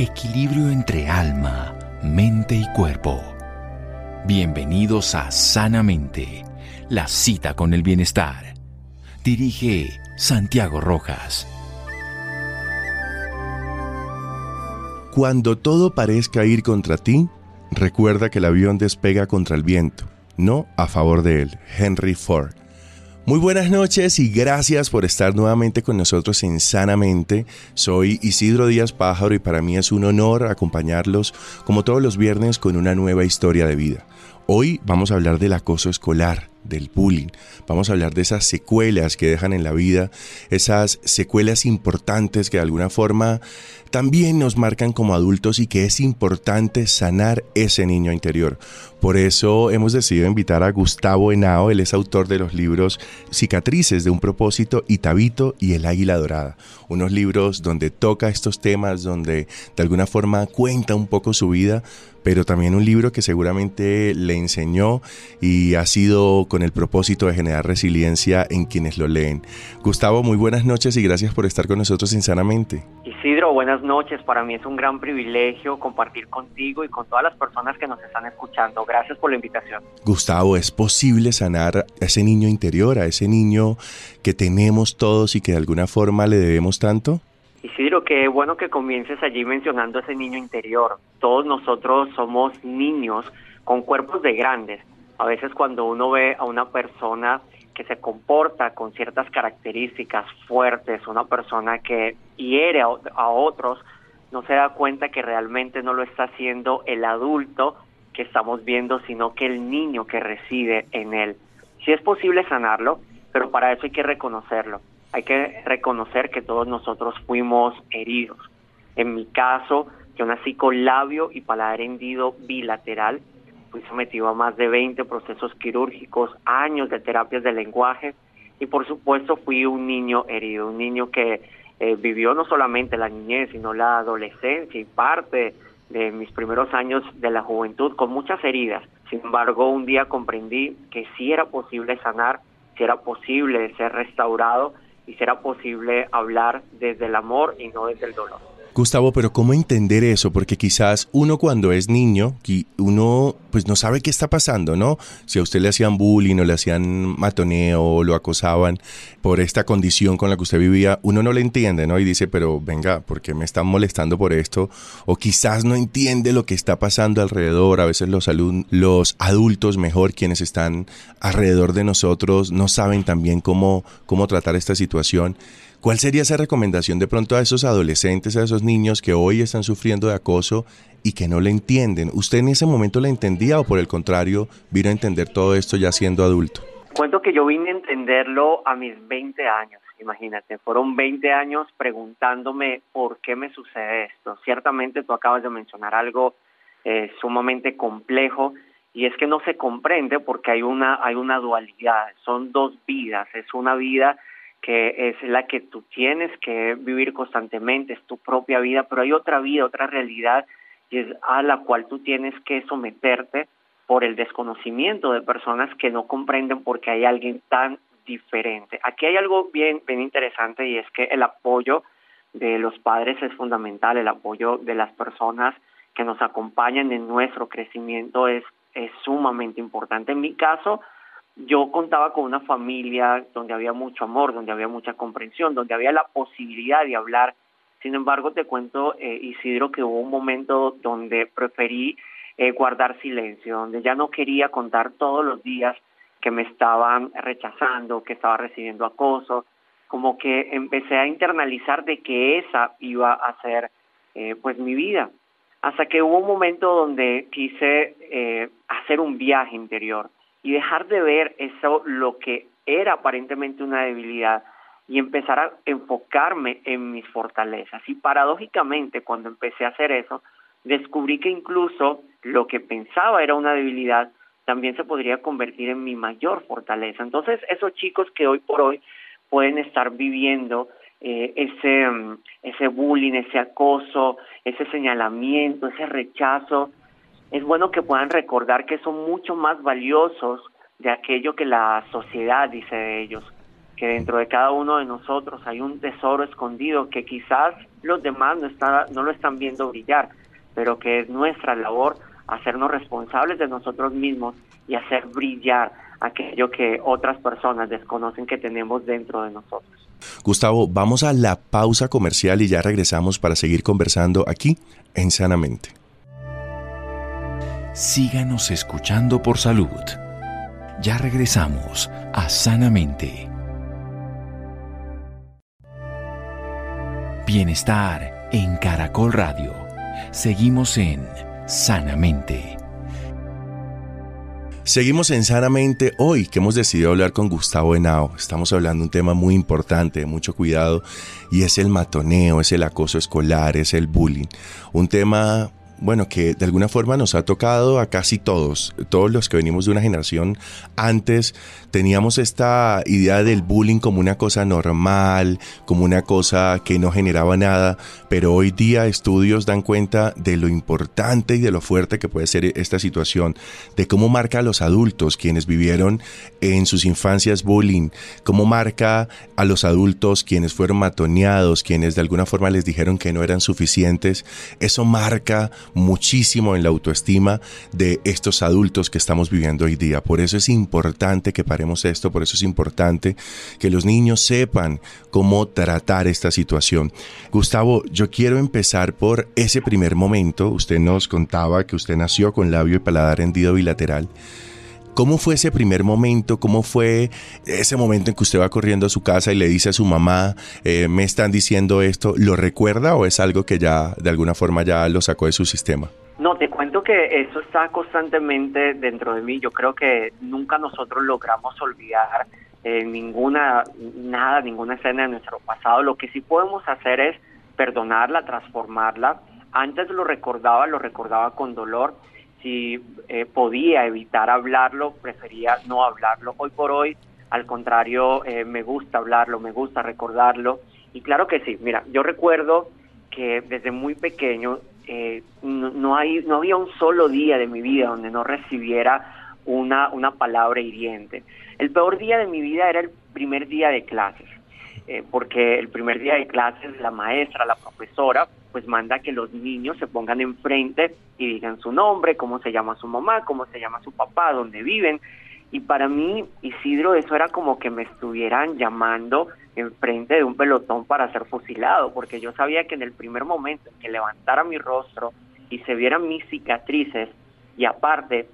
Equilibrio entre alma, mente y cuerpo. Bienvenidos a Sanamente, la cita con el bienestar. Dirige Santiago Rojas. Cuando todo parezca ir contra ti, recuerda que el avión despega contra el viento, no a favor de él. Henry Ford. Muy buenas noches y gracias por estar nuevamente con nosotros en Sanamente. Soy Isidro Díaz Pájaro y para mí es un honor acompañarlos como todos los viernes con una nueva historia de vida. Hoy vamos a hablar del acoso escolar, del bullying. Vamos a hablar de esas secuelas que dejan en la vida, esas secuelas importantes que de alguna forma también nos marcan como adultos y que es importante sanar ese niño interior. Por eso hemos decidido invitar a Gustavo Henao, él es autor de los libros Cicatrices de un propósito y Tabito y el Águila Dorada, unos libros donde toca estos temas, donde de alguna forma cuenta un poco su vida, pero también un libro que seguramente le enseñó y ha sido con el propósito de generar resiliencia en quienes lo leen. Gustavo, muy buenas noches y gracias por estar con nosotros sinceramente. Isidro, buenas noches. Para mí es un gran privilegio compartir contigo y con todas las personas que nos están escuchando. Gracias por la invitación. Gustavo, ¿es posible sanar a ese niño interior, a ese niño que tenemos todos y que de alguna forma le debemos tanto? Isidro, qué bueno que comiences allí mencionando ese niño interior. Todos nosotros somos niños con cuerpos de grandes. A veces cuando uno ve a una persona que se comporta con ciertas características fuertes, una persona que hiere a, otros, no se da cuenta que realmente no lo está haciendo el adulto que estamos viendo, sino que el niño que reside en él. Sí es posible sanarlo, pero para eso hay que reconocerlo. Hay que reconocer que todos nosotros fuimos heridos. En mi caso, yo nací con labio y paladar hendido bilateral, sometido a más de 20 procesos quirúrgicos, años de terapias de lenguaje y por supuesto fui un niño herido, un niño que eh, vivió no solamente la niñez, sino la adolescencia y parte de mis primeros años de la juventud con muchas heridas. Sin embargo, un día comprendí que sí era posible sanar, si era posible ser restaurado y si era posible hablar desde el amor y no desde el dolor. Gustavo, pero ¿cómo entender eso? Porque quizás uno cuando es niño, uno pues no sabe qué está pasando, ¿no? Si a usted le hacían bullying o le hacían matoneo o lo acosaban por esta condición con la que usted vivía, uno no le entiende, ¿no? Y dice, pero venga, ¿por qué me están molestando por esto? O quizás no entiende lo que está pasando alrededor. A veces los, los adultos, mejor quienes están alrededor de nosotros, no saben también cómo, cómo tratar esta situación. ¿Cuál sería esa recomendación de pronto a esos adolescentes, a esos niños que hoy están sufriendo de acoso y que no le entienden? ¿Usted en ese momento la entendía o por el contrario vino a entender todo esto ya siendo adulto? Cuento que yo vine a entenderlo a mis 20 años, imagínate, fueron 20 años preguntándome por qué me sucede esto. Ciertamente tú acabas de mencionar algo eh, sumamente complejo y es que no se comprende porque hay una hay una dualidad, son dos vidas, es una vida que es la que tú tienes que vivir constantemente, es tu propia vida, pero hay otra vida, otra realidad y es a la cual tú tienes que someterte por el desconocimiento de personas que no comprenden por qué hay alguien tan diferente. Aquí hay algo bien, bien interesante y es que el apoyo de los padres es fundamental, el apoyo de las personas que nos acompañan en nuestro crecimiento es, es sumamente importante. En mi caso, yo contaba con una familia donde había mucho amor, donde había mucha comprensión, donde había la posibilidad de hablar. Sin embargo, te cuento, eh, Isidro, que hubo un momento donde preferí eh, guardar silencio, donde ya no quería contar todos los días que me estaban rechazando, que estaba recibiendo acoso, como que empecé a internalizar de que esa iba a ser eh, pues mi vida. Hasta que hubo un momento donde quise eh, hacer un viaje interior y dejar de ver eso lo que era aparentemente una debilidad y empezar a enfocarme en mis fortalezas. Y paradójicamente, cuando empecé a hacer eso, descubrí que incluso lo que pensaba era una debilidad también se podría convertir en mi mayor fortaleza. Entonces, esos chicos que hoy por hoy pueden estar viviendo eh, ese, mm, ese bullying, ese acoso, ese señalamiento, ese rechazo, es bueno que puedan recordar que son mucho más valiosos de aquello que la sociedad dice de ellos, que dentro de cada uno de nosotros hay un tesoro escondido que quizás los demás no, está, no lo están viendo brillar, pero que es nuestra labor hacernos responsables de nosotros mismos y hacer brillar aquello que otras personas desconocen que tenemos dentro de nosotros. Gustavo, vamos a la pausa comercial y ya regresamos para seguir conversando aquí en Sanamente. Síganos escuchando por salud. Ya regresamos a Sanamente. Bienestar en Caracol Radio. Seguimos en Sanamente. Seguimos en Sanamente hoy que hemos decidido hablar con Gustavo Henao. Estamos hablando de un tema muy importante, de mucho cuidado, y es el matoneo, es el acoso escolar, es el bullying. Un tema bueno, que de alguna forma nos ha tocado a casi todos, todos los que venimos de una generación antes, teníamos esta idea del bullying como una cosa normal, como una cosa que no generaba nada, pero hoy día estudios dan cuenta de lo importante y de lo fuerte que puede ser esta situación, de cómo marca a los adultos quienes vivieron en sus infancias bullying, cómo marca a los adultos quienes fueron matoneados, quienes de alguna forma les dijeron que no eran suficientes, eso marca muchísimo en la autoestima de estos adultos que estamos viviendo hoy día. Por eso es importante que paremos esto, por eso es importante que los niños sepan cómo tratar esta situación. Gustavo, yo quiero empezar por ese primer momento. Usted nos contaba que usted nació con labio y paladar hendido bilateral. ¿Cómo fue ese primer momento? ¿Cómo fue ese momento en que usted va corriendo a su casa y le dice a su mamá, eh, me están diciendo esto? ¿Lo recuerda o es algo que ya de alguna forma ya lo sacó de su sistema? No, te cuento que eso está constantemente dentro de mí. Yo creo que nunca nosotros logramos olvidar eh, ninguna, nada, ninguna escena de nuestro pasado. Lo que sí podemos hacer es perdonarla, transformarla. Antes lo recordaba, lo recordaba con dolor si eh, podía evitar hablarlo, prefería no hablarlo. Hoy por hoy, al contrario, eh, me gusta hablarlo, me gusta recordarlo. Y claro que sí, mira, yo recuerdo que desde muy pequeño eh, no, hay, no había un solo día de mi vida donde no recibiera una, una palabra hiriente. El peor día de mi vida era el primer día de clases, porque el primer día de clases la maestra, la profesora, pues manda que los niños se pongan enfrente y digan su nombre, cómo se llama su mamá, cómo se llama su papá, dónde viven. Y para mí, Isidro, eso era como que me estuvieran llamando enfrente de un pelotón para ser fusilado, porque yo sabía que en el primer momento en que levantara mi rostro y se vieran mis cicatrices, y aparte,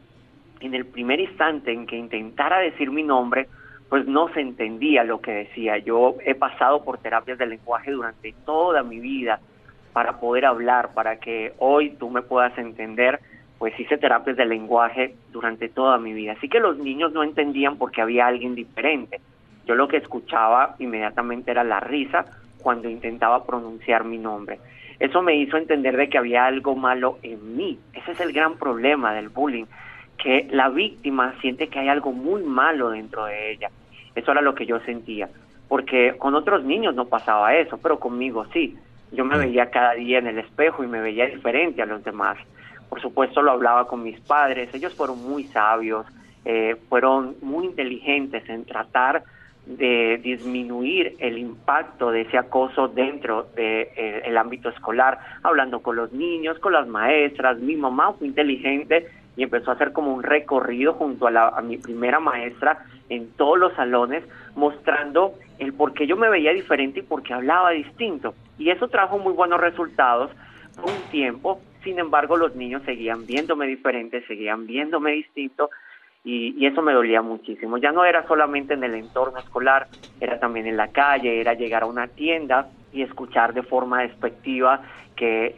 en el primer instante en que intentara decir mi nombre, pues no se entendía lo que decía. Yo he pasado por terapias de lenguaje durante toda mi vida, para poder hablar, para que hoy tú me puedas entender, pues hice terapias de lenguaje durante toda mi vida. Así que los niños no entendían porque había alguien diferente. Yo lo que escuchaba inmediatamente era la risa cuando intentaba pronunciar mi nombre. Eso me hizo entender de que había algo malo en mí. Ese es el gran problema del bullying, que la víctima siente que hay algo muy malo dentro de ella. Eso era lo que yo sentía, porque con otros niños no pasaba eso, pero conmigo sí. Yo me veía cada día en el espejo y me veía diferente a los demás. Por supuesto lo hablaba con mis padres, ellos fueron muy sabios, eh, fueron muy inteligentes en tratar de disminuir el impacto de ese acoso dentro del de, eh, ámbito escolar, hablando con los niños, con las maestras. Mi mamá fue inteligente y empezó a hacer como un recorrido junto a, a mi primera maestra en todos los salones, mostrando el por qué yo me veía diferente y por qué hablaba distinto. Y eso trajo muy buenos resultados por un tiempo, sin embargo los niños seguían viéndome diferente, seguían viéndome distinto y, eso me dolía muchísimo. Ya no era solamente en el entorno escolar, era también en la calle, era llegar a una tienda y escuchar de forma despectiva que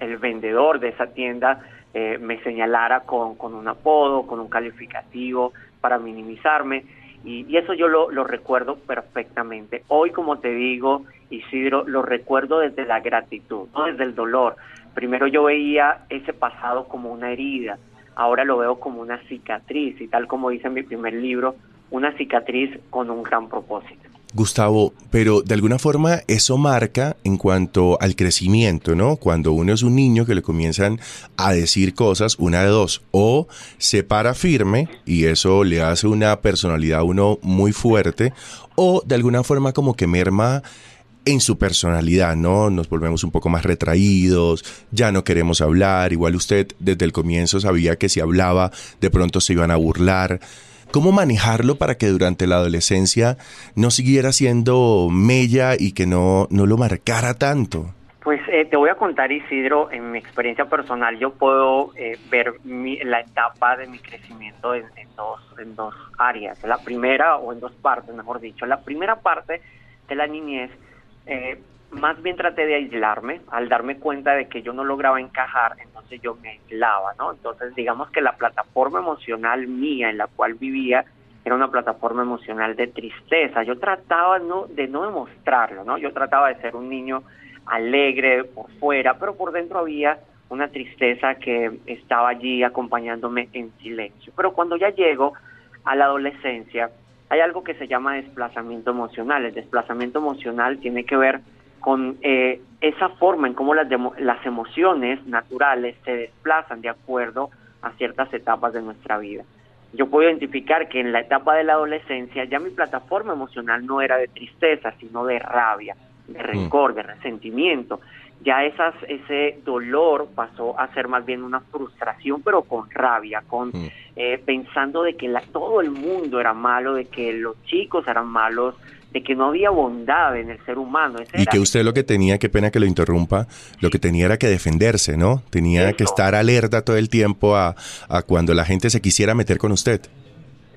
el vendedor de esa tienda eh, me señalara con, con un apodo, con un calificativo para minimizarme y, eso yo lo, recuerdo perfectamente. Hoy, como te digo, Isidro, lo recuerdo desde la gratitud, no desde el dolor. Primero yo veía ese pasado como una herida, ahora lo veo como una cicatriz y tal como dice en mi primer libro, una cicatriz con un gran propósito. Gustavo, pero de alguna forma eso marca en cuanto al crecimiento, ¿no? Cuando uno es un niño que le comienzan a decir cosas, una de dos, o se para firme y eso le hace una personalidad a uno muy fuerte, o de alguna forma como que merma en su personalidad, ¿no? Nos volvemos un poco más retraídos, ya no queremos hablar, igual usted desde el comienzo sabía que si hablaba de pronto se iban a burlar. ¿Cómo manejarlo para que durante la adolescencia no siguiera siendo mella y que no, no lo marcara tanto? Pues eh, te voy a contar, Isidro, en mi experiencia personal, yo puedo eh, ver la etapa de mi crecimiento en, dos, en dos áreas. La primera, o en dos partes, mejor dicho. La primera parte de la niñez eh, más bien traté de aislarme, al darme cuenta de que yo no lograba encajar, entonces yo me aislaba, ¿no? Entonces digamos que la plataforma emocional mía en la cual vivía era una plataforma emocional de tristeza. Yo trataba no, de no demostrarlo, ¿no? Yo trataba de ser un niño alegre por fuera, pero por dentro había una tristeza que estaba allí acompañándome en silencio. Pero cuando ya llego a la adolescencia, hay algo que se llama desplazamiento emocional. El desplazamiento emocional tiene que ver con eh, esa forma en cómo las, las emociones naturales se desplazan de acuerdo a ciertas etapas de nuestra vida. Yo puedo identificar que en la etapa de la adolescencia ya mi plataforma emocional no era de tristeza, sino de rabia, de mm. rencor, de resentimiento ya esas, ese dolor pasó a ser más bien una frustración, pero con rabia, con mm. eh, pensando de que la, todo el mundo era malo, de que los chicos eran malos, de que no había bondad en el ser humano. y que usted lo que tenía, qué pena que lo interrumpa, lo que tenía era que defenderse, ¿no? Tenía que estar alerta todo el tiempo a, a cuando la gente se quisiera meter con usted.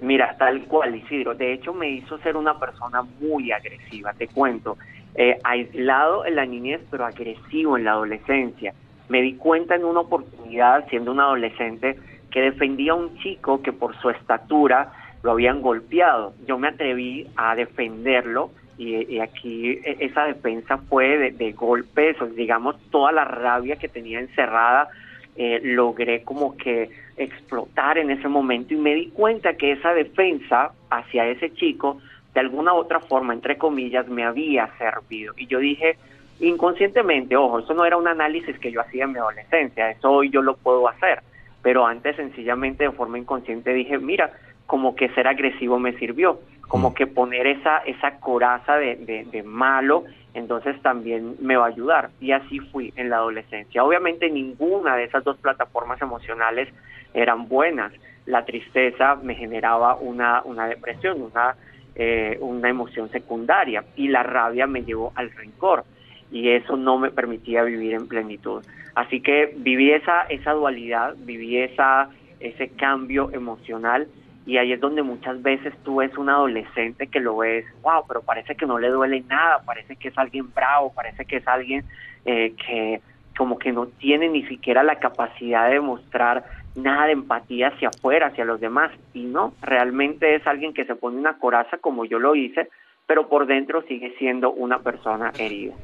Mira, tal cual, Isidro. De hecho, me hizo ser una persona muy agresiva, te cuento. Eh, aislado en la niñez, pero agresivo en la adolescencia. Me di cuenta en una oportunidad, siendo un adolescente, que defendía a un chico que por su estatura lo habían golpeado. Yo me atreví a defenderlo y, aquí e, esa defensa fue de, de, golpes, digamos, toda la rabia que tenía encerrada, eh, logré como que explotar en ese momento y me di cuenta que esa defensa hacia ese chico de alguna otra forma, entre comillas, me había servido. Y yo dije, inconscientemente, ojo, eso no era un análisis que yo hacía en mi adolescencia, eso hoy yo lo puedo hacer, pero antes sencillamente de forma inconsciente dije, mira, como que ser agresivo me sirvió, como mm. que poner esa, esa coraza de, de, de malo, entonces también me va a ayudar. Y así fui en la adolescencia. Obviamente ninguna de esas dos plataformas emocionales eran buenas. La tristeza me generaba una, una depresión, una eh, una emoción secundaria y la rabia me llevó al rencor y eso no me permitía vivir en plenitud. Así que viví esa, esa dualidad, viví esa, ese cambio emocional y ahí es donde muchas veces tú ves un adolescente que lo ves, wow, pero parece que no le duele nada, parece que es alguien bravo, parece que es alguien eh, que como que no tiene ni siquiera la capacidad de mostrar nada de empatía hacia afuera, hacia los demás. Y no, realmente es alguien que se pone una coraza como yo lo hice, pero por dentro sigue siendo una persona herida.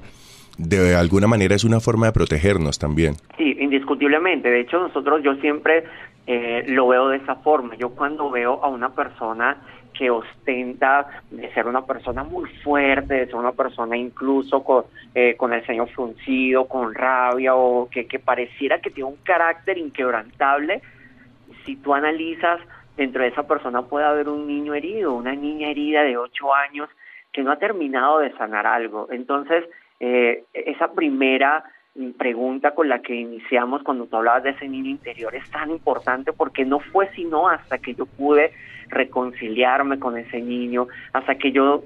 De alguna manera es una forma de protegernos también. Sí, indiscutiblemente. De hecho, nosotros yo siempre eh, lo veo de esa forma. Yo cuando veo a una persona que ostenta de ser una persona muy fuerte, de ser una persona incluso con, eh, con el ceño fruncido, con rabia o que, que pareciera que tiene un carácter inquebrantable, si tú analizas dentro de esa persona puede haber un niño herido, una niña herida de ocho años que no ha terminado de sanar algo. Entonces, eh, esa primera pregunta con la que iniciamos cuando tú hablabas de ese niño interior es tan importante porque no fue sino hasta que yo pude reconciliarme con ese niño, hasta que yo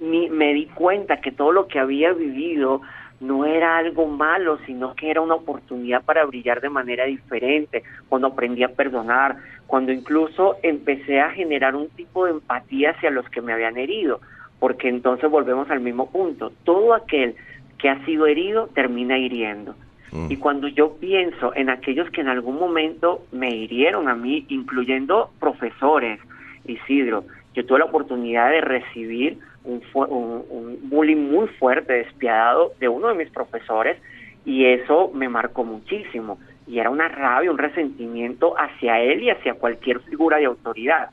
me di cuenta que todo lo que había vivido no era algo malo, sino que era una oportunidad para brillar de manera diferente, cuando aprendí a perdonar, cuando incluso empecé a generar un tipo de empatía hacia los que me habían herido, porque entonces volvemos al mismo punto, todo aquel que ha sido herido termina hiriendo. Mm. Y cuando yo pienso en aquellos que en algún momento me hirieron a mí, incluyendo profesores, Isidro, yo tuve la oportunidad de recibir un, un, bullying muy fuerte, despiadado de uno de mis profesores y eso me marcó muchísimo. Y era una rabia, un resentimiento hacia él y hacia cualquier figura de autoridad.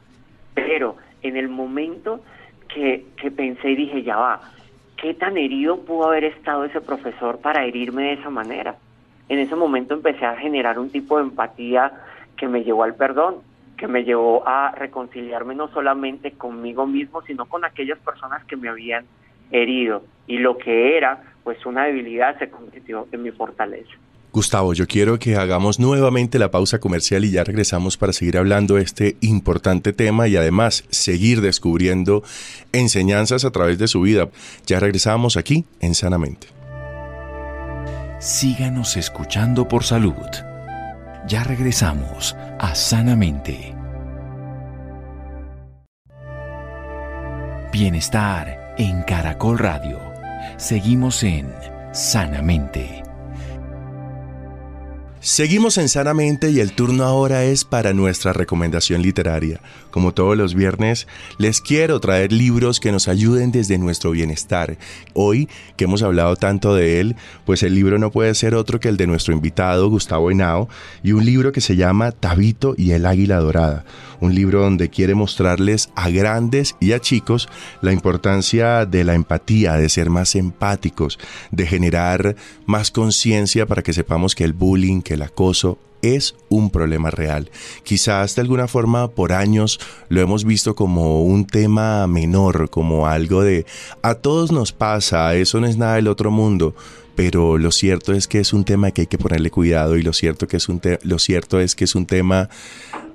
Pero en el momento que, que pensé y dije, ya va, ¿qué tan herido pudo haber estado ese profesor para herirme de esa manera? En ese momento empecé a generar un tipo de empatía que me llevó al perdón, que me llevó a reconciliarme no solamente conmigo mismo, sino con aquellas personas que me habían herido. Y lo que era, pues una debilidad, se convirtió en mi fortaleza. Gustavo, yo quiero que hagamos nuevamente la pausa comercial y ya regresamos para seguir hablando de este importante tema y además seguir descubriendo enseñanzas a través de su vida. Ya regresamos aquí en Sanamente. Síganos escuchando por salud. Ya regresamos a Sanamente. Bienestar en Caracol Radio. Seguimos en Sanamente. Seguimos en Sanamente y el turno ahora es para nuestra recomendación literaria. Como todos los viernes, les quiero traer libros que nos ayuden desde nuestro bienestar. Hoy, que hemos hablado tanto de él, pues el libro no puede ser otro que el de nuestro invitado, Gustavo Henao, y un libro que se llama Tabito y el Águila Dorada un libro donde quiere mostrarles a grandes y a chicos la importancia de la empatía, de ser más empáticos, de generar más conciencia para que sepamos que el bullying, que el acoso es un problema real. Quizás de alguna forma por años lo hemos visto como un tema menor, como algo de a todos nos pasa, eso no es nada del otro mundo, pero lo cierto es que es un tema que hay que ponerle cuidado y lo cierto, que es un lo cierto es que es un tema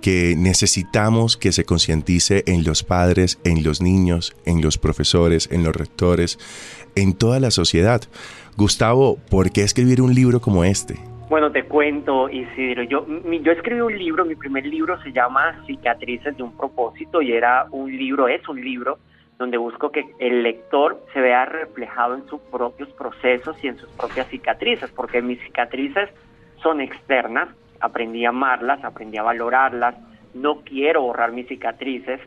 que necesitamos que se concientice en los padres, en los niños, en los profesores, en los rectores, en toda la sociedad. Gustavo, ¿por qué escribir un libro como este? Bueno, te cuento, Isidro. Yo, escribí un libro, mi primer libro se llama Cicatrices de un propósito y era un libro, es un libro donde busco que el lector se vea reflejado en sus propios procesos y en sus propias cicatrices, porque mis cicatrices son externas, aprendí a amarlas, aprendí a valorarlas, no quiero borrar mis cicatrices,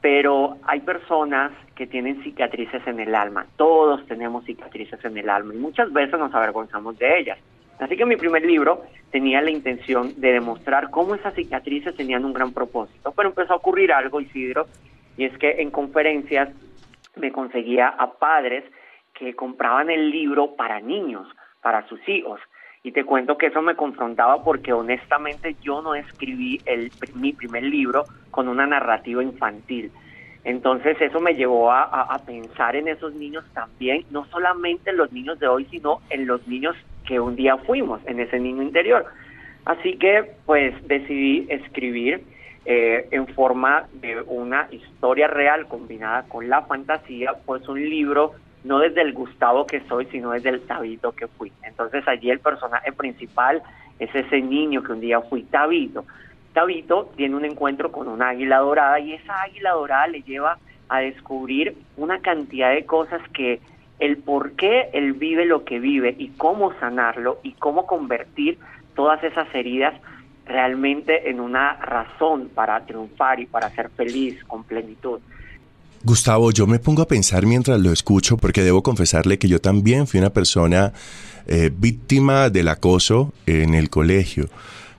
pero hay personas que tienen cicatrices en el alma, todos tenemos cicatrices en el alma y muchas veces nos avergonzamos de ellas. Así que mi primer libro tenía la intención de demostrar cómo esas cicatrices tenían un gran propósito, pero empezó a ocurrir algo, Isidro, y es que en conferencias me conseguía a padres que compraban el libro para niños, para sus hijos. Y te cuento que eso me confrontaba porque honestamente yo no escribí el, mi primer libro con una narrativa infantil. Entonces eso me llevó a, a, pensar en esos niños también, no solamente en los niños de hoy, sino en los niños que un día fuimos, en ese niño interior. Así que pues decidí escribir eh, en forma de una historia real combinada con la fantasía, pues un libro no desde el Gustavo que soy, sino desde el Tabito que fui. Entonces allí el personaje principal es ese niño que un día fui, Tabito. Tabito tiene un encuentro con una águila dorada y esa águila dorada le lleva a descubrir una cantidad de cosas que el por qué él vive lo que vive y cómo sanarlo y cómo convertir todas esas heridas realmente en una razón para triunfar y para ser feliz con plenitud. Gustavo, yo me pongo a pensar mientras lo escucho porque debo confesarle que yo también fui una persona eh, víctima del acoso en el colegio,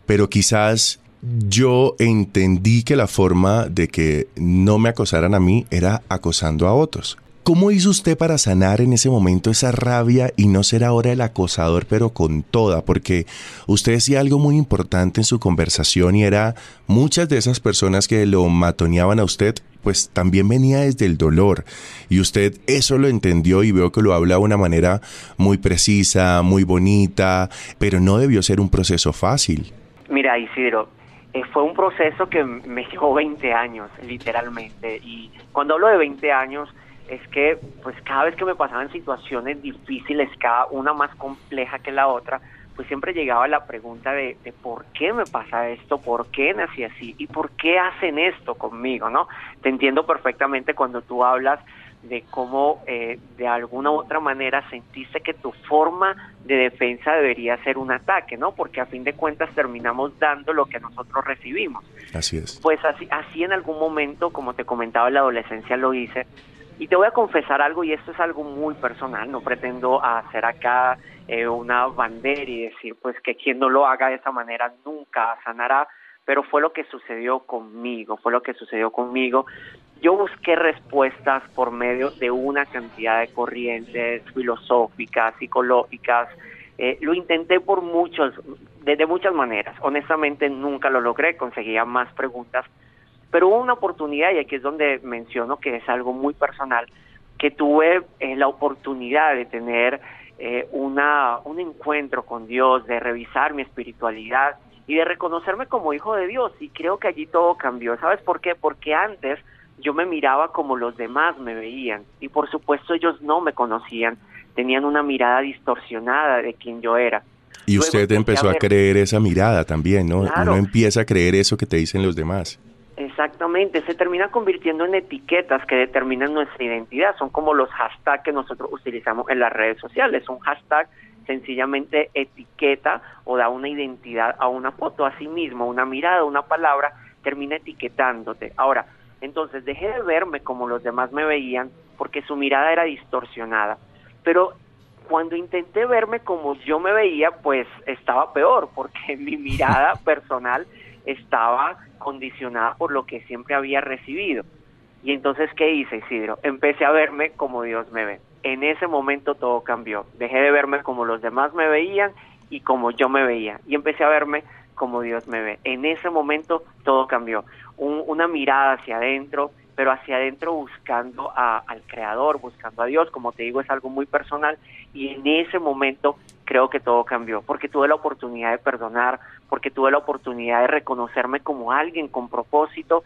pero quizás yo entendí que la forma de que no me acosaran a mí era acosando a otros. ¿Cómo hizo usted para sanar en ese momento esa rabia y no ser ahora el acosador, pero con toda? Porque usted decía algo muy importante en su conversación y era muchas de esas personas que lo matoneaban a usted, pues también venía desde el dolor. Y usted eso lo entendió y veo que lo habla de una manera muy precisa, muy bonita, pero no debió ser un proceso fácil. Mira, Isidro, eh, fue un proceso que me llevó 20 años, literalmente. Y cuando hablo de 20 años, es que pues cada vez que me pasaban situaciones difíciles, cada una más compleja que la otra, pues siempre llegaba la pregunta de, de, por qué me pasa esto, por qué nací así y por qué hacen esto conmigo, ¿no? Te entiendo perfectamente cuando tú hablas de cómo eh, de alguna u otra manera sentiste que tu forma de defensa debería ser un ataque, ¿no? Porque a fin de cuentas terminamos dando lo que nosotros recibimos. Así es. Pues así, así en algún momento, como te comentaba en la adolescencia, lo hice y te voy a confesar algo, y esto es algo muy personal, no pretendo hacer acá eh, una bandera y decir pues que quien no lo haga de esa manera nunca sanará, pero fue lo que sucedió conmigo, fue lo que sucedió conmigo. yo busqué respuestas por medio de una cantidad de corrientes filosóficas, psicológicas. Eh, lo intenté por muchos, de, muchas maneras. Honestamente nunca lo logré, conseguía más preguntas. Pero hubo una oportunidad, y aquí es donde menciono que es algo muy personal, que tuve eh, la oportunidad de tener eh, una, un encuentro con Dios, de revisar mi espiritualidad y de reconocerme como hijo de Dios. Y creo que allí todo cambió. ¿Sabes por qué? Porque antes yo me miraba como los demás me veían y por supuesto ellos no me conocían, tenían una mirada distorsionada de quien yo era. Y usted empezó a, creer esa mirada también, ¿no? Uno empieza a creer eso que te dicen los demás. Exactamente, se termina convirtiendo en etiquetas que determinan nuestra identidad, son como los hashtags que nosotros utilizamos en las redes sociales, un hashtag sencillamente etiqueta o da una identidad a una foto, a sí mismo, una mirada, una palabra, termina etiquetándote. Ahora, entonces dejé de verme como los demás me veían porque su mirada era distorsionada. Pero cuando intenté verme como yo me veía, pues estaba peor porque mi mirada personal estaba condicionada por lo que siempre había recibido. Y entonces, ¿qué hice, Isidro? Empecé a verme como Dios me ve. En ese momento todo cambió. Dejé de verme como los demás me veían y como yo me veía. Y empecé a verme como Dios me ve. En ese momento todo cambió una mirada hacia adentro, pero hacia adentro buscando al Creador, buscando a Dios, como te digo, es algo muy personal y en ese momento creo que todo cambió, porque tuve la oportunidad de perdonar, porque tuve la oportunidad de reconocerme como alguien con propósito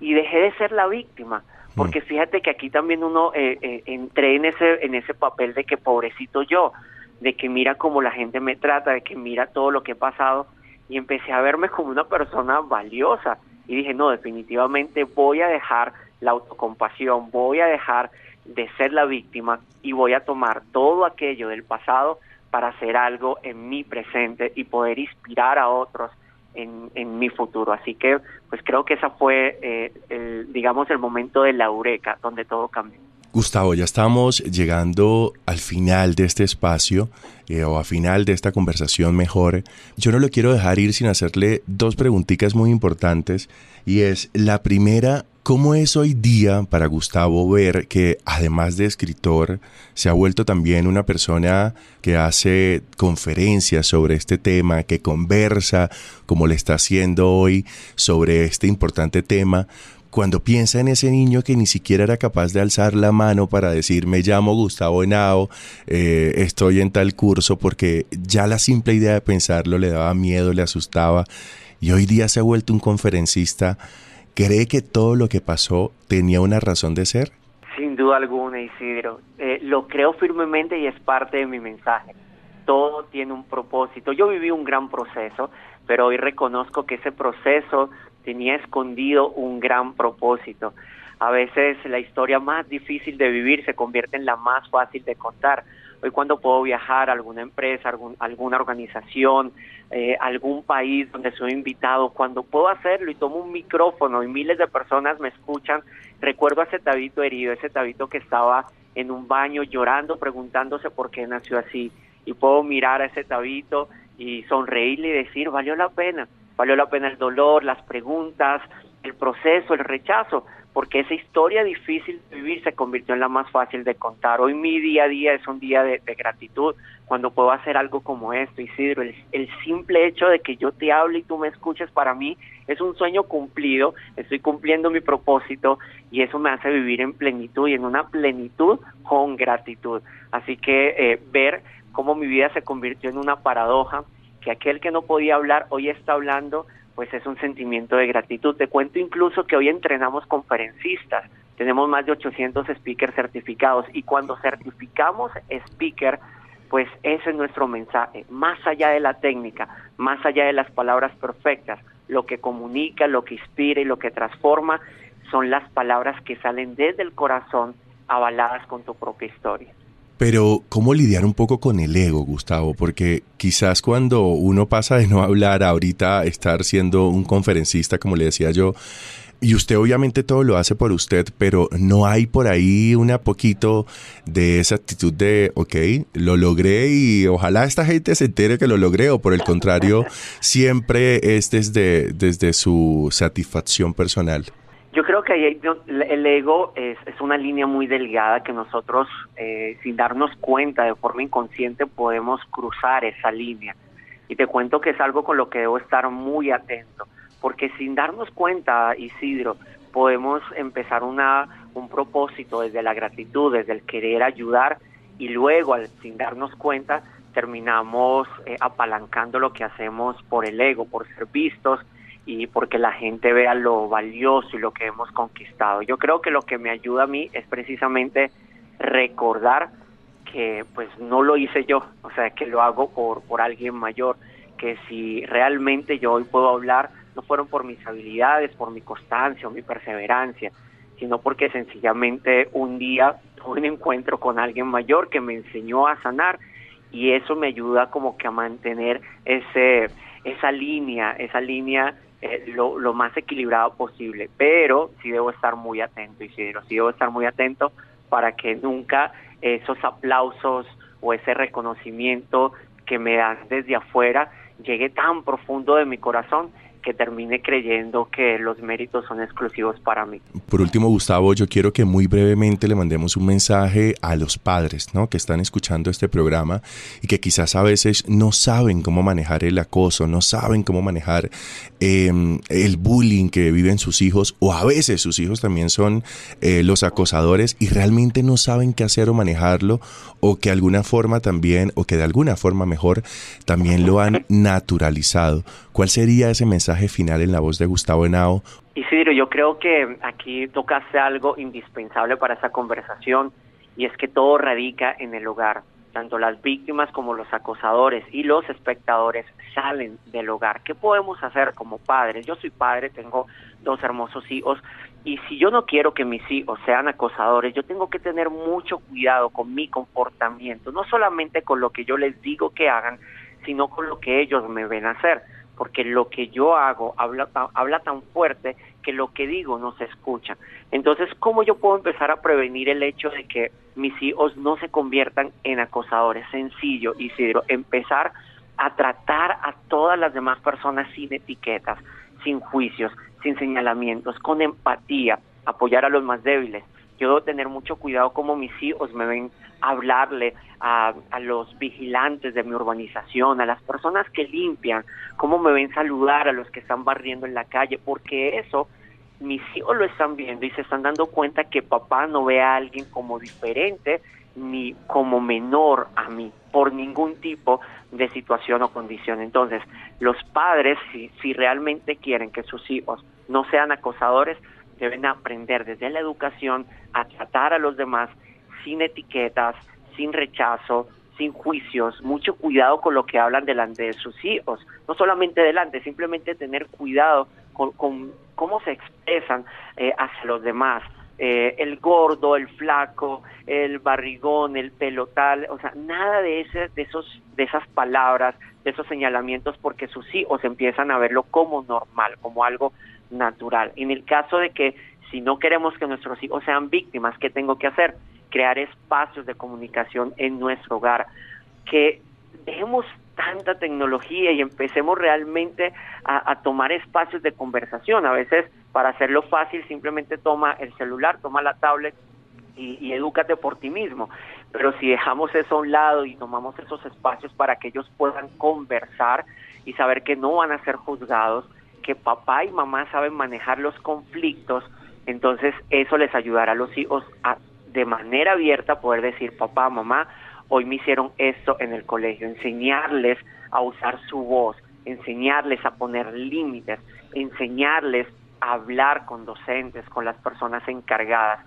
y dejé de ser la víctima, porque mm. fíjate que aquí también uno eh, eh, entré en ese, en ese papel de que pobrecito yo, de que mira cómo la gente me trata, de que mira todo lo que he pasado y empecé a verme como una persona valiosa. Y dije, no, definitivamente voy a dejar la autocompasión, voy a dejar de ser la víctima y voy a tomar todo aquello del pasado para hacer algo en mi presente y poder inspirar a otros en, en mi futuro. Así que, pues creo que esa fue, eh, el, digamos, el momento de la eureka, donde todo cambió. Gustavo, ya estamos llegando al final de este espacio eh, o al final de esta conversación mejor. Yo no lo quiero dejar ir sin hacerle dos preguntitas muy importantes y es la primera, ¿cómo es hoy día para Gustavo ver que además de escritor se ha vuelto también una persona que hace conferencias sobre este tema, que conversa como le está haciendo hoy sobre este importante tema? cuando piensa en ese niño que ni siquiera era capaz de alzar la mano para decir me llamo Gustavo Henao, eh, estoy en tal curso, porque ya la simple idea de pensarlo le daba miedo, le asustaba, y hoy día se ha vuelto un conferencista, ¿cree que todo lo que pasó tenía una razón de ser? Sin duda alguna, Isidro. Eh, lo creo firmemente y es parte de mi mensaje. Todo tiene un propósito. Yo viví un gran proceso, pero hoy reconozco que ese proceso tenía escondido un gran propósito. A veces la historia más difícil de vivir se convierte en la más fácil de contar. Hoy cuando puedo viajar a alguna empresa, algún, alguna organización, eh, algún país donde soy invitado, cuando puedo hacerlo y tomo un micrófono y miles de personas me escuchan, recuerdo a ese tabito herido, ese tabito que estaba en un baño llorando, preguntándose por qué nació así. Y puedo mirar a ese tabito y sonreírle y decir, valió la pena valió la pena el dolor, las preguntas, el proceso, el rechazo, porque esa historia difícil de vivir se convirtió en la más fácil de contar. Hoy mi día a día es un día de, gratitud cuando puedo hacer algo como esto, Isidro. El, el simple hecho de que yo te hable y tú me escuches para mí es un sueño cumplido, estoy cumpliendo mi propósito y eso me hace vivir en plenitud y en una plenitud con gratitud. Así que eh, ver cómo mi vida se convirtió en una paradoja, que aquel que no podía hablar hoy está hablando, pues es un sentimiento de gratitud. Te cuento incluso que hoy entrenamos conferencistas, tenemos más de 800 speakers certificados y cuando certificamos speaker, pues ese es nuestro mensaje, más allá de la técnica, más allá de las palabras perfectas, lo que comunica, lo que inspira y lo que transforma son las palabras que salen desde el corazón avaladas con tu propia historia. Pero, ¿cómo lidiar un poco con el ego, Gustavo? Porque quizás cuando uno pasa de no hablar ahorita, estar siendo un conferencista, como le decía yo, y usted obviamente todo lo hace por usted, pero no hay por ahí una poquito de esa actitud de, ok, lo logré y ojalá esta gente se entere que lo logré, o por el contrario, siempre es desde, desde su satisfacción personal. Yo creo que el ego es, una línea muy delgada que nosotros, eh, sin darnos cuenta de forma inconsciente, podemos cruzar esa línea. Y te cuento que es algo con lo que debo estar muy atento, porque sin darnos cuenta, Isidro, podemos empezar una, un propósito desde la gratitud, desde el querer ayudar, y luego, al, sin darnos cuenta, terminamos eh, apalancando lo que hacemos por el ego, por ser vistos, y porque la gente vea lo valioso y lo que hemos conquistado. Yo creo que lo que me ayuda a mí es precisamente recordar que pues no lo hice yo, o sea, que lo hago por, por alguien mayor, que si realmente yo hoy puedo hablar, no fueron por mis habilidades, por mi constancia o mi perseverancia, sino porque sencillamente un día tuve un encuentro con alguien mayor que me enseñó a sanar y eso me ayuda como que a mantener ese esa línea, esa línea eh, lo, lo, más equilibrado posible, pero sí debo estar muy atento, y sí, sí debo estar muy atento para que nunca esos aplausos o ese reconocimiento que me dan desde afuera llegue tan profundo de mi corazón que termine creyendo que los méritos son exclusivos para mí. Por último, Gustavo, yo quiero que muy brevemente le mandemos un mensaje a los padres ¿no? que están escuchando este programa y que quizás a veces no saben cómo manejar el acoso, no saben cómo manejar em, el bullying que viven sus hijos o a veces sus hijos también son eh, los acosadores y realmente no saben qué hacer o manejarlo o que alguna forma también o que de alguna forma mejor también lo han naturalizado. ¿Cuál sería ese mensaje final en la voz de Gustavo Henao? Isidro, yo creo que aquí tocaste algo indispensable para esa conversación y es que todo radica en el hogar. Tanto las víctimas como los acosadores y los espectadores salen del hogar. ¿Qué podemos hacer como padres? Yo soy padre, tengo dos hermosos hijos y si yo no quiero que mis hijos sean acosadores, yo tengo que tener mucho cuidado con mi comportamiento, no solamente con lo que yo les digo que hagan, sino con lo que ellos me ven hacer porque lo que yo hago habla, habla tan fuerte que lo que digo no se escucha. Entonces, ¿cómo yo puedo empezar a prevenir el hecho de que mis hijos no se conviertan en acosadores? Sencillo, Isidro, empezar a tratar a todas las demás personas sin etiquetas, sin juicios, sin señalamientos, con empatía, apoyar a los más débiles. Yo debo tener mucho cuidado como mis hijos me ven hablarle a, a, los vigilantes de mi urbanización, a las personas que limpian, cómo me ven saludar a los que están barriendo en la calle, porque eso mis hijos lo están viendo y se están dando cuenta que papá no ve a alguien como diferente ni como menor a mí por ningún tipo de situación o condición. Entonces, los padres, si, si realmente quieren que sus hijos no sean acosadores, deben aprender desde la educación a tratar a los demás sin etiquetas, sin rechazo, sin juicios, mucho cuidado con lo que hablan delante de sus hijos, no solamente delante, simplemente tener cuidado con, cómo se expresan eh, hacia los demás, eh, el gordo, el flaco, el barrigón, el pelotal, o sea, nada de de esos, de esas palabras, de esos señalamientos, porque sus hijos empiezan a verlo como normal, como algo natural. En el caso de que si no queremos que nuestros hijos sean víctimas, ¿qué tengo que hacer? crear espacios de comunicación en nuestro hogar, que dejemos tanta tecnología y empecemos realmente a, tomar espacios de conversación. A veces, para hacerlo fácil, simplemente toma el celular, toma la tablet y, y edúcate por ti mismo. Pero si dejamos eso a un lado y tomamos esos espacios para que ellos puedan conversar y saber que no van a ser juzgados, que papá y mamá saben manejar los conflictos, entonces eso les ayudará a los hijos a de manera abierta poder decir, papá, mamá, hoy me hicieron esto en el colegio, enseñarles a usar su voz, enseñarles a poner límites, enseñarles a hablar con docentes, con las personas encargadas,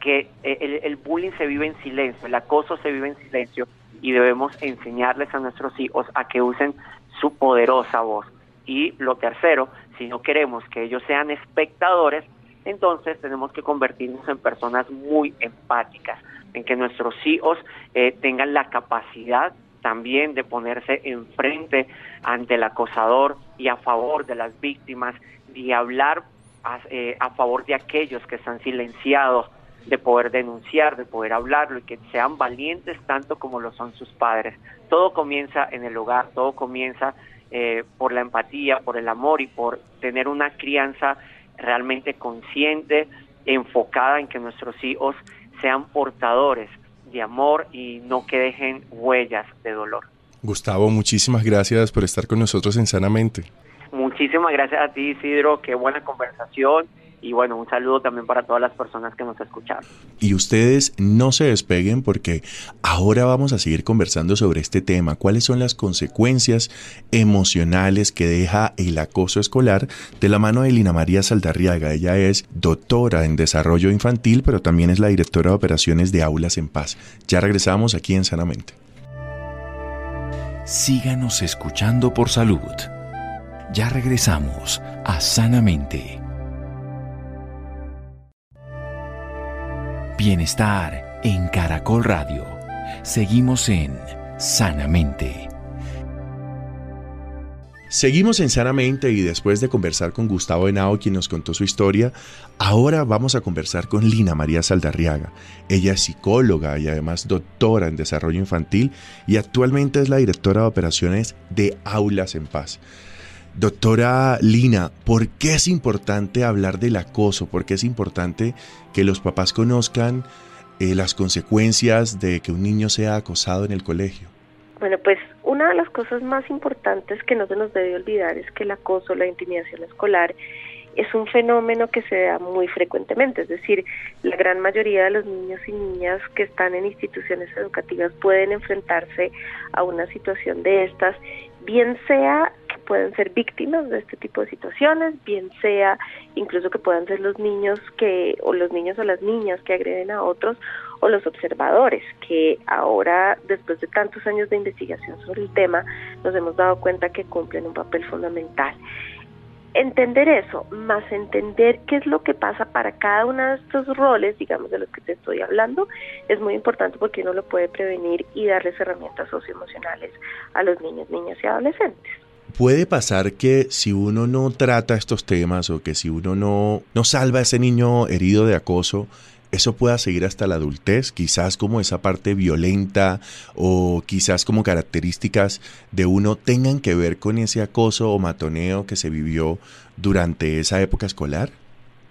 que el, el, bullying se vive en silencio, el acoso se vive en silencio y debemos enseñarles a nuestros hijos a que usen su poderosa voz. Y lo tercero, si no queremos que ellos sean espectadores, entonces tenemos que convertirnos en personas muy empáticas, en que nuestros hijos eh, tengan la capacidad también de ponerse enfrente ante el acosador y a favor de las víctimas y hablar a, eh, a favor de aquellos que están silenciados, de poder denunciar, de poder hablarlo y que sean valientes tanto como lo son sus padres. Todo comienza en el hogar, todo comienza eh, por la empatía, por el amor y por tener una crianza realmente consciente, enfocada en que nuestros hijos sean portadores de amor y no que dejen huellas de dolor. Gustavo, muchísimas gracias por estar con nosotros en Sanamente. Muchísimas gracias a ti, Isidro. Qué buena conversación. Y bueno, un saludo también para todas las personas que nos escucharon. Y ustedes no se despeguen porque ahora vamos a seguir conversando sobre este tema. ¿Cuáles son las consecuencias emocionales que deja el acoso escolar? De la mano de Lina María Saldarriaga. Ella es doctora en desarrollo infantil, pero también es la directora de operaciones de Aulas en Paz. Ya regresamos aquí en Sanamente. Síganos escuchando por salud. Ya regresamos a Sanamente. Bienestar en Caracol Radio. Seguimos en Sanamente. Seguimos en Sanamente y después de conversar con Gustavo Henao, quien nos contó su historia, ahora vamos a conversar con Lina María Saldarriaga. Ella es psicóloga y además doctora en desarrollo infantil y actualmente es la directora de operaciones de Aulas en Paz. Doctora Lina, ¿por qué es importante hablar del acoso? ¿Por qué es importante que los papás conozcan eh, las consecuencias de que un niño sea acosado en el colegio? Bueno, pues una de las cosas más importantes que no se nos debe olvidar es que el acoso, la intimidación escolar, es un fenómeno que se da muy frecuentemente, es decir, la gran mayoría de los niños y niñas que están en instituciones educativas pueden enfrentarse a una situación de estas, bien sea pueden ser víctimas de este tipo de situaciones, bien sea incluso que puedan ser los niños que o los niños o las niñas que agreden a otros o los observadores que ahora después de tantos años de investigación sobre el tema nos hemos dado cuenta que cumplen un papel fundamental. Entender eso, más entender qué es lo que pasa para cada uno de estos roles, digamos, de los que te estoy hablando, es muy importante porque uno lo puede prevenir y darles herramientas socioemocionales a los niños, niñas y adolescentes puede pasar que si uno no trata estos temas o que si uno no, no salva a ese niño herido de acoso, eso pueda seguir hasta la adultez, quizás como esa parte violenta o quizás como características de uno tengan que ver con ese acoso o matoneo que se vivió durante esa época escolar?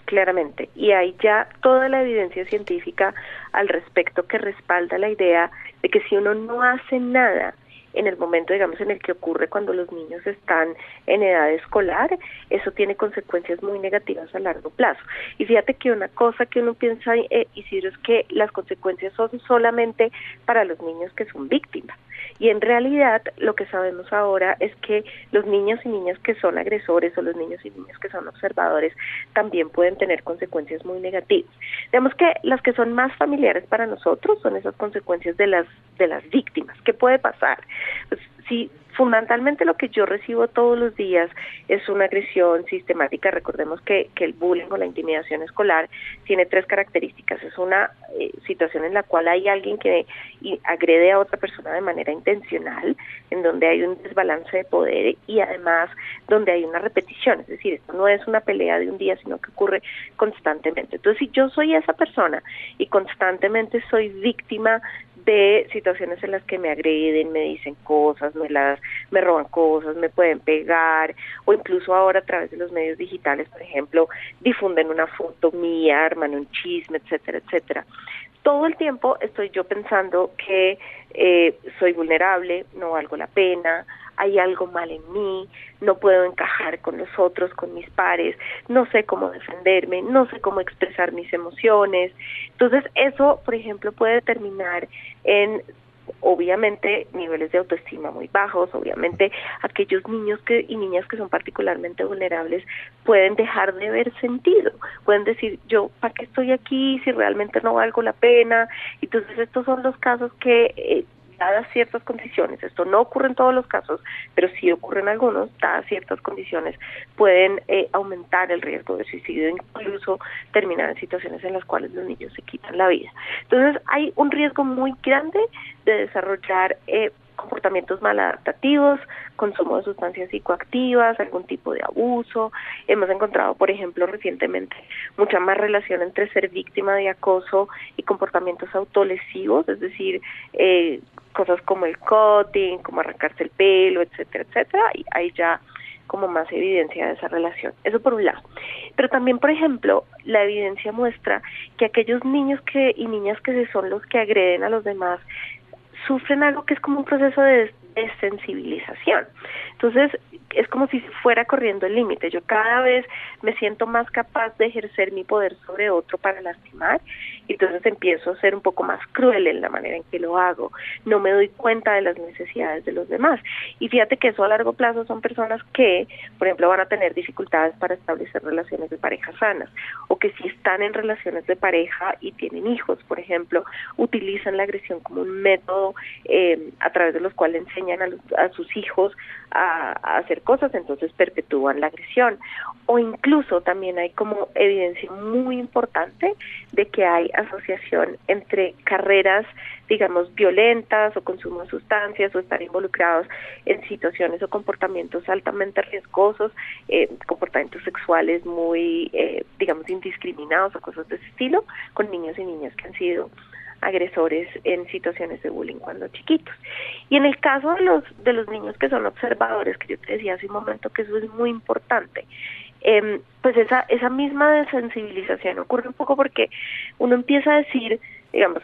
Claramente, y hay ya toda la evidencia científica al respecto que respalda la idea de que si uno no hace nada en el momento, digamos, en el que ocurre cuando los niños están en edad escolar, eso tiene consecuencias muy negativas a largo plazo. Y fíjate que una cosa que uno piensa, eh, Isidro, es que las consecuencias son solamente para los niños que son víctimas. Y en realidad lo que sabemos ahora es que los niños y niñas que son agresores o los niños y niñas que son observadores también pueden tener consecuencias muy negativas. Digamos que las que son más familiares para nosotros son esas consecuencias de las de las víctimas. ¿Qué puede pasar? Pues, si fundamentalmente lo que yo recibo todos los días es una agresión sistemática. Recordemos que, que el bullying o la intimidación escolar tiene tres características. Es una eh, situación en la cual hay alguien que agrede a otra persona de manera intencional, en donde hay un desbalance de poder y además donde hay una repetición. Es decir, esto no es una pelea de un día, sino que ocurre constantemente. Entonces, si yo soy esa persona y constantemente soy víctima de situaciones en las que me agreden, me dicen cosas, me las me roban cosas, me pueden pegar o incluso ahora a través de los medios digitales, por ejemplo, difunden una foto mía, arman un chisme, etcétera, etcétera. Todo el tiempo estoy yo pensando que eh, soy vulnerable, no valgo la pena, hay algo mal en mí, no puedo encajar con los otros, con mis pares, no sé cómo defenderme, no sé cómo expresar mis emociones. Entonces eso, por ejemplo, puede terminar en obviamente niveles de autoestima muy bajos, obviamente aquellos niños que y niñas que son particularmente vulnerables pueden dejar de ver sentido, pueden decir yo para qué estoy aquí si realmente no valgo la pena, entonces estos son los casos que eh, dadas ciertas condiciones, esto no ocurre en todos los casos, pero sí ocurre en algunos, dadas ciertas condiciones, pueden eh, aumentar el riesgo de suicidio, incluso terminar en situaciones en las cuales los niños se quitan la vida. Entonces hay un riesgo muy grande de desarrollar eh, comportamientos maladaptativos, consumo de sustancias psicoactivas, algún tipo de abuso. Hemos encontrado, por ejemplo, recientemente mucha más relación entre ser víctima de acoso y comportamientos autolesivos, es decir, eh, cosas como el cutting, como arrancarse el pelo, etcétera, etcétera. Y ahí ya como más evidencia de esa relación. Eso por un lado. Pero también, por ejemplo, la evidencia muestra que aquellos niños que y niñas que son los que agreden a los demás sufren algo que es como un proceso de desensibilización. Entonces, es como si fuera corriendo el límite. Yo cada vez me siento más capaz de ejercer mi poder sobre otro para lastimar entonces empiezo a ser un poco más cruel en la manera en que lo hago. No me doy cuenta de las necesidades de los demás. Y fíjate que eso a largo plazo son personas que, por ejemplo, van a tener dificultades para establecer relaciones de pareja sanas o que si están en relaciones de pareja y tienen hijos, por ejemplo, utilizan la agresión como un método eh, a través de los cuales enseñan a, a sus hijos a, a hacer cosas, entonces perpetúan la agresión. O incluso también hay como evidencia muy importante de que hay asociación entre carreras, digamos, violentas o consumo de sustancias o estar involucrados en situaciones o comportamientos altamente riesgosos, eh, comportamientos sexuales muy, eh, digamos, indiscriminados o cosas de ese estilo, con niños y niñas que han sido agresores en situaciones de bullying cuando chiquitos. Y en el caso de los de los niños que son observadores, que yo te decía hace un momento que eso es muy importante, eh, pues esa esa misma desensibilización ocurre un poco porque uno empieza a decir, digamos,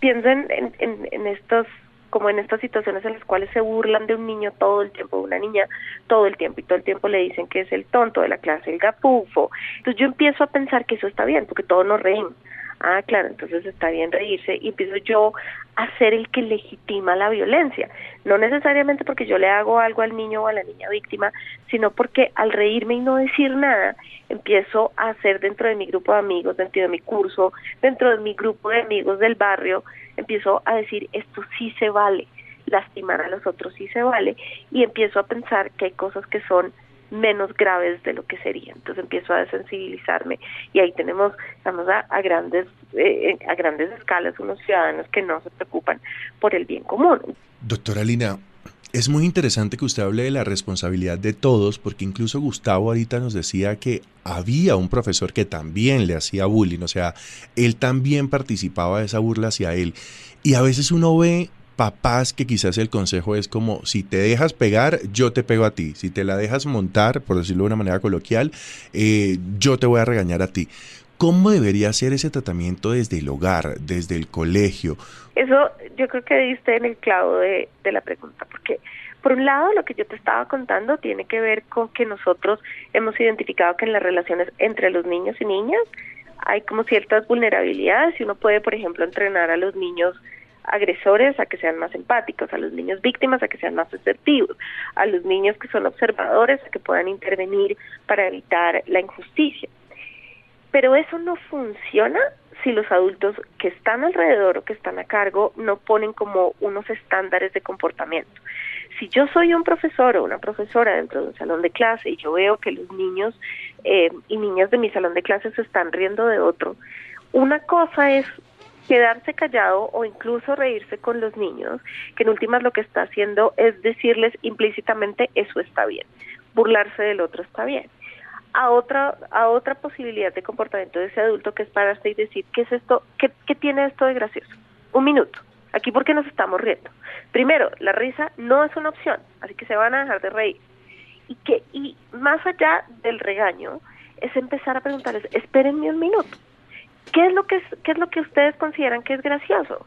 piensen en, en, estos como en estas situaciones en las cuales se burlan de un niño todo el tiempo, de una niña todo el tiempo, y todo el tiempo le dicen que es el tonto de la clase, el gapufo. Entonces yo empiezo a pensar que eso está bien, porque todos nos reímos ah, claro, entonces está bien reírse y empiezo yo a ser el que legitima la violencia, no necesariamente porque yo le hago algo al niño o a la niña víctima, sino porque al reírme y no decir nada, empiezo a hacer dentro de mi grupo de amigos, dentro de mi curso, dentro de mi grupo de amigos del barrio, empiezo a decir, esto sí se vale, lastimar a los otros sí se vale, y empiezo a pensar que hay cosas que son menos graves de lo que sería. Entonces empiezo a desensibilizarme y ahí tenemos, estamos a, grandes eh, a grandes escalas unos ciudadanos que no se preocupan por el bien común. Doctora Lina, es muy interesante que usted hable de la responsabilidad de todos, porque incluso Gustavo ahorita nos decía que había un profesor que también le hacía bullying, o sea, él también participaba de esa burla hacia él. Y a veces uno ve papás que quizás el consejo es como, si te dejas pegar, yo te pego a ti. Si te la dejas montar, por decirlo de una manera coloquial, eh, yo te voy a regañar a ti. ¿Cómo debería ser ese tratamiento desde el hogar, desde el colegio? Eso yo creo que diste en el clavo de, de la pregunta, porque por un lado lo que yo te estaba contando tiene que ver con que nosotros hemos identificado que en las relaciones entre los niños y niñas hay como ciertas vulnerabilidades y uno puede, por ejemplo, entrenar a los niños agresores a que sean más empáticos, a los niños víctimas a que sean más asertivos, a los niños que son observadores a que puedan intervenir para evitar la injusticia. Pero eso no funciona si los adultos que están alrededor o que están a cargo no ponen como unos estándares de comportamiento. Si yo soy un profesor o una profesora dentro de un salón de clase y yo veo que los niños eh, y niñas de mi salón de clase se están riendo de otro, una cosa es quedarse callado o incluso reírse con los niños, que en últimas lo que está haciendo es decirles implícitamente eso está bien, burlarse del otro está bien. A otra, a otra posibilidad de comportamiento de ese adulto que es pararse y decir, ¿qué es esto? ¿Qué, qué tiene esto de gracioso? Un minuto. Aquí porque nos estamos riendo. Primero, la risa no es una opción, así que se van a dejar de reír. Y que, y más allá del regaño, es empezar a preguntarles, espérenme un minuto ¿Qué es lo que qué es lo que ustedes consideran que es gracioso?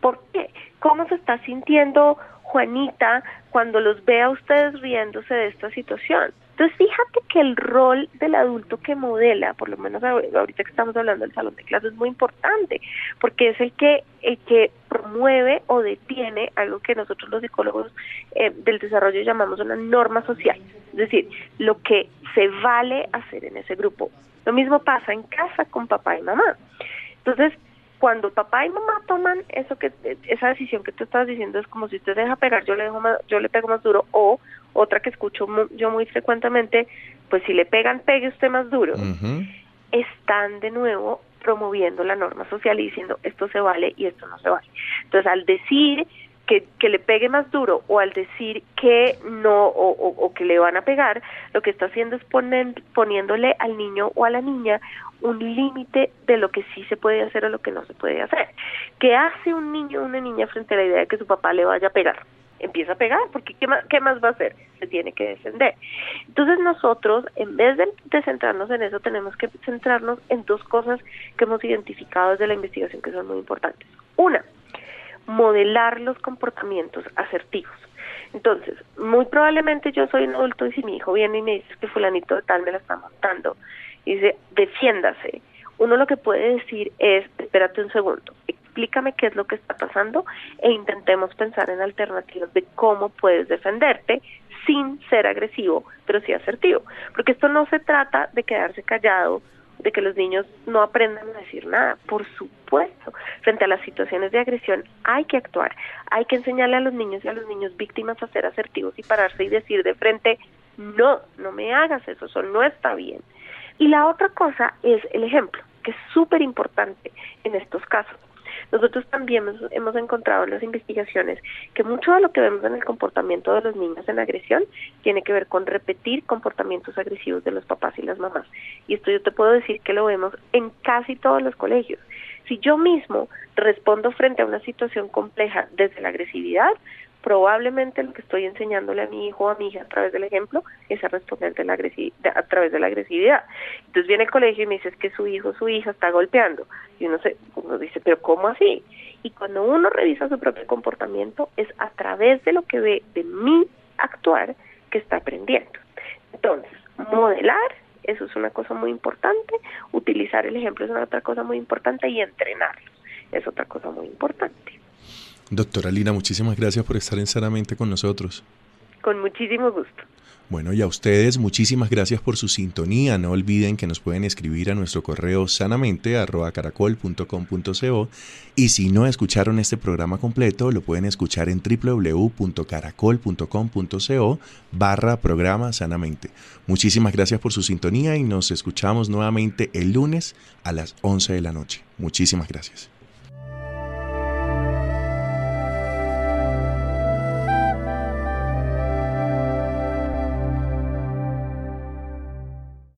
¿Por qué? ¿Cómo se está sintiendo Juanita cuando los ve a ustedes riéndose de esta situación? Entonces, fíjate que el rol del adulto que modela, por lo menos ahorita que estamos hablando del salón de clases, es muy importante, porque es el que el que promueve o detiene algo que nosotros los psicólogos eh, del desarrollo llamamos una norma social, es decir, lo que se vale hacer en ese grupo. Lo mismo pasa en casa con papá y mamá. Entonces, cuando papá y mamá toman eso que esa decisión que tú estás diciendo es como si usted deja pegar, yo le dejo yo le pego más duro o otra que escucho yo muy frecuentemente, pues si le pegan, pegue usted más duro. Están de nuevo promoviendo la norma social y diciendo esto se vale y esto no se vale. Entonces, al decir que, que le pegue más duro o al decir que no o, que le van a pegar, lo que está haciendo es poniéndole al niño o a la niña un límite de lo que sí se puede hacer o lo que no se puede hacer. ¿Qué hace un niño o una niña frente a la idea de que su papá le vaya a pegar? empieza a pegar, porque ¿qué más, ¿qué más va a hacer? Se tiene que defender. Entonces nosotros, en vez de, centrarnos en eso, tenemos que centrarnos en dos cosas que hemos identificado desde la investigación que son muy importantes. Una, modelar los comportamientos asertivos. Entonces, muy probablemente yo soy un adulto y si mi hijo viene y me dice que fulanito de tal me la está montando, y dice, defiéndase. Uno lo que puede decir es, espérate un segundo, explícame qué es lo que está pasando e intentemos pensar en alternativas de cómo puedes defenderte sin ser agresivo, pero sí asertivo. Porque esto no se trata de quedarse callado, de que los niños no aprendan a decir nada. Por supuesto, frente a las situaciones de agresión hay que actuar, hay que enseñarle a los niños y a los niños víctimas a ser asertivos y pararse y decir de frente, no, no me hagas eso, eso no está bien. Y la otra cosa es el ejemplo, que es súper importante en estos casos. Nosotros también hemos, encontrado en las investigaciones que mucho de lo que vemos en el comportamiento de los niños en agresión tiene que ver con repetir comportamientos agresivos de los papás y las mamás. Y esto yo te puedo decir que lo vemos en casi todos los colegios. Si yo mismo respondo frente a una situación compleja desde la agresividad, probablemente lo que estoy enseñándole a mi hijo o a mi hija a través del ejemplo es a responder de la a través de la agresividad. Entonces viene el colegio y me dice que su hijo o su hija está golpeando. Y uno, se, uno dice, pero ¿cómo así? Y cuando uno revisa su propio comportamiento es a través de lo que ve de mi actuar que está aprendiendo. Entonces, modelar, eso es una cosa muy importante, utilizar el ejemplo es otra cosa muy importante y entrenarlos es otra cosa muy importante. Doctora Lina, muchísimas gracias por estar en Sanamente con nosotros. Con muchísimo gusto. Bueno, y a ustedes muchísimas gracias por su sintonía. No olviden que nos pueden escribir a nuestro correo sanamente.caracol.com.co y si no escucharon este programa completo, lo pueden escuchar en www.caracol.com.co barra programa sanamente. Muchísimas gracias por su sintonía y nos escuchamos nuevamente el lunes a las 11 de la noche. Muchísimas gracias.